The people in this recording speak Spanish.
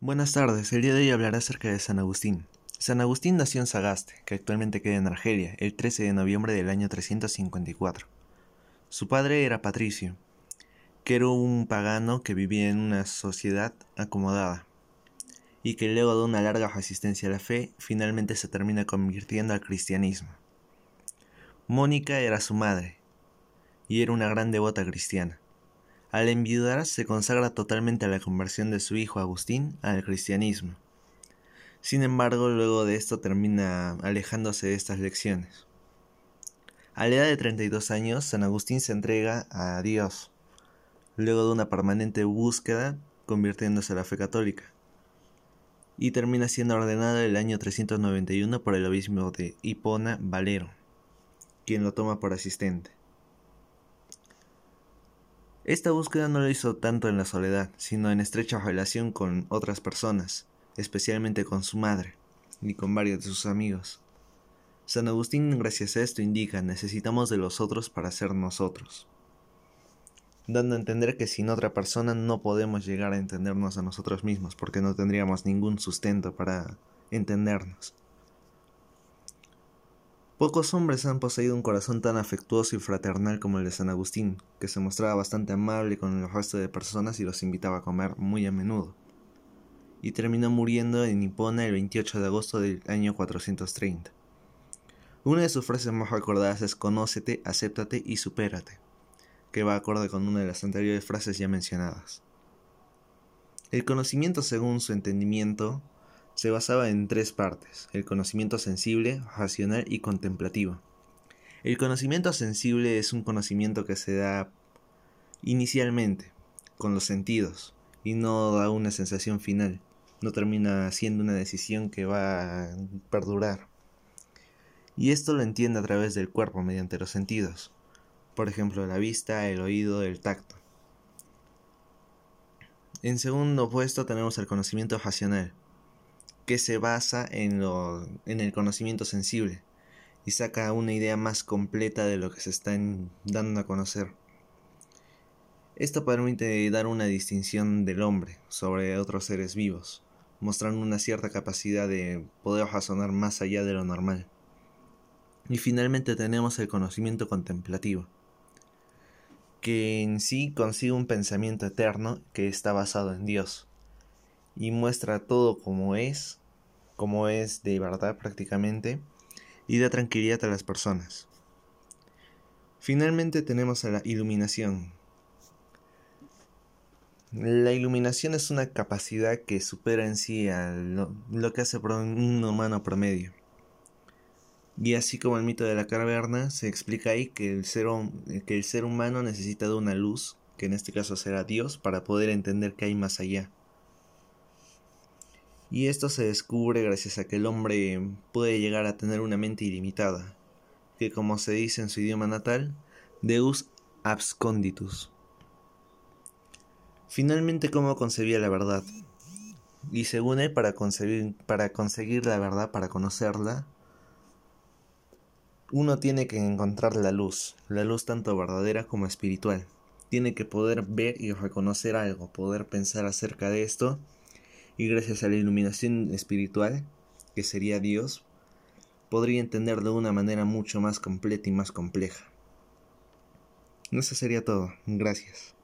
Buenas tardes, el día de hoy hablaré acerca de San Agustín. San Agustín nació en Sagaste, que actualmente queda en Argelia, el 13 de noviembre del año 354. Su padre era Patricio, que era un pagano que vivía en una sociedad acomodada, y que luego de una larga resistencia a la fe, finalmente se termina convirtiendo al cristianismo. Mónica era su madre, y era una gran devota cristiana. Al enviudar se consagra totalmente a la conversión de su hijo Agustín al cristianismo. Sin embargo, luego de esto termina alejándose de estas lecciones. A la edad de 32 años, San Agustín se entrega a Dios, luego de una permanente búsqueda convirtiéndose a la fe católica, y termina siendo ordenado el año 391 por el obispo de Hipona Valero, quien lo toma por asistente. Esta búsqueda no lo hizo tanto en la soledad, sino en estrecha relación con otras personas, especialmente con su madre y con varios de sus amigos. San Agustín, gracias a esto, indica necesitamos de los otros para ser nosotros, dando a entender que sin otra persona no podemos llegar a entendernos a nosotros mismos, porque no tendríamos ningún sustento para entendernos. Pocos hombres han poseído un corazón tan afectuoso y fraternal como el de San Agustín, que se mostraba bastante amable con el resto de personas y los invitaba a comer muy a menudo. Y terminó muriendo en Hipona el 28 de agosto del año 430. Una de sus frases más recordadas es Conócete, acéptate y supérate, que va acorde con una de las anteriores frases ya mencionadas. El conocimiento según su entendimiento se basaba en tres partes, el conocimiento sensible, racional y contemplativo. El conocimiento sensible es un conocimiento que se da inicialmente, con los sentidos, y no da una sensación final, no termina siendo una decisión que va a perdurar. Y esto lo entiende a través del cuerpo mediante los sentidos, por ejemplo la vista, el oído, el tacto. En segundo puesto tenemos el conocimiento racional, que se basa en, lo, en el conocimiento sensible y saca una idea más completa de lo que se está dando a conocer. Esto permite dar una distinción del hombre sobre otros seres vivos, mostrando una cierta capacidad de poder razonar más allá de lo normal. Y finalmente tenemos el conocimiento contemplativo, que en sí consigue un pensamiento eterno que está basado en Dios y muestra todo como es, como es de verdad prácticamente, y da tranquilidad a las personas. Finalmente tenemos a la iluminación. La iluminación es una capacidad que supera en sí a lo, que hace un humano promedio. Y así como el mito de la caverna, se explica ahí que el ser humano necesita de una luz, que en este caso será Dios, para poder entender que hay más allá. Y esto se descubre gracias a que el hombre puede llegar a tener una mente ilimitada, que como se dice en su idioma natal, Deus absconditus. Finalmente, ¿cómo concebía la verdad? Y según él, para, para conseguir la verdad, para conocerla, uno tiene que encontrar la luz, la luz tanto verdadera como espiritual. Tiene que poder ver y reconocer algo, poder pensar acerca de esto y gracias a la iluminación espiritual, que sería Dios, podría entender de una manera mucho más completa y más compleja. Eso sería todo. Gracias.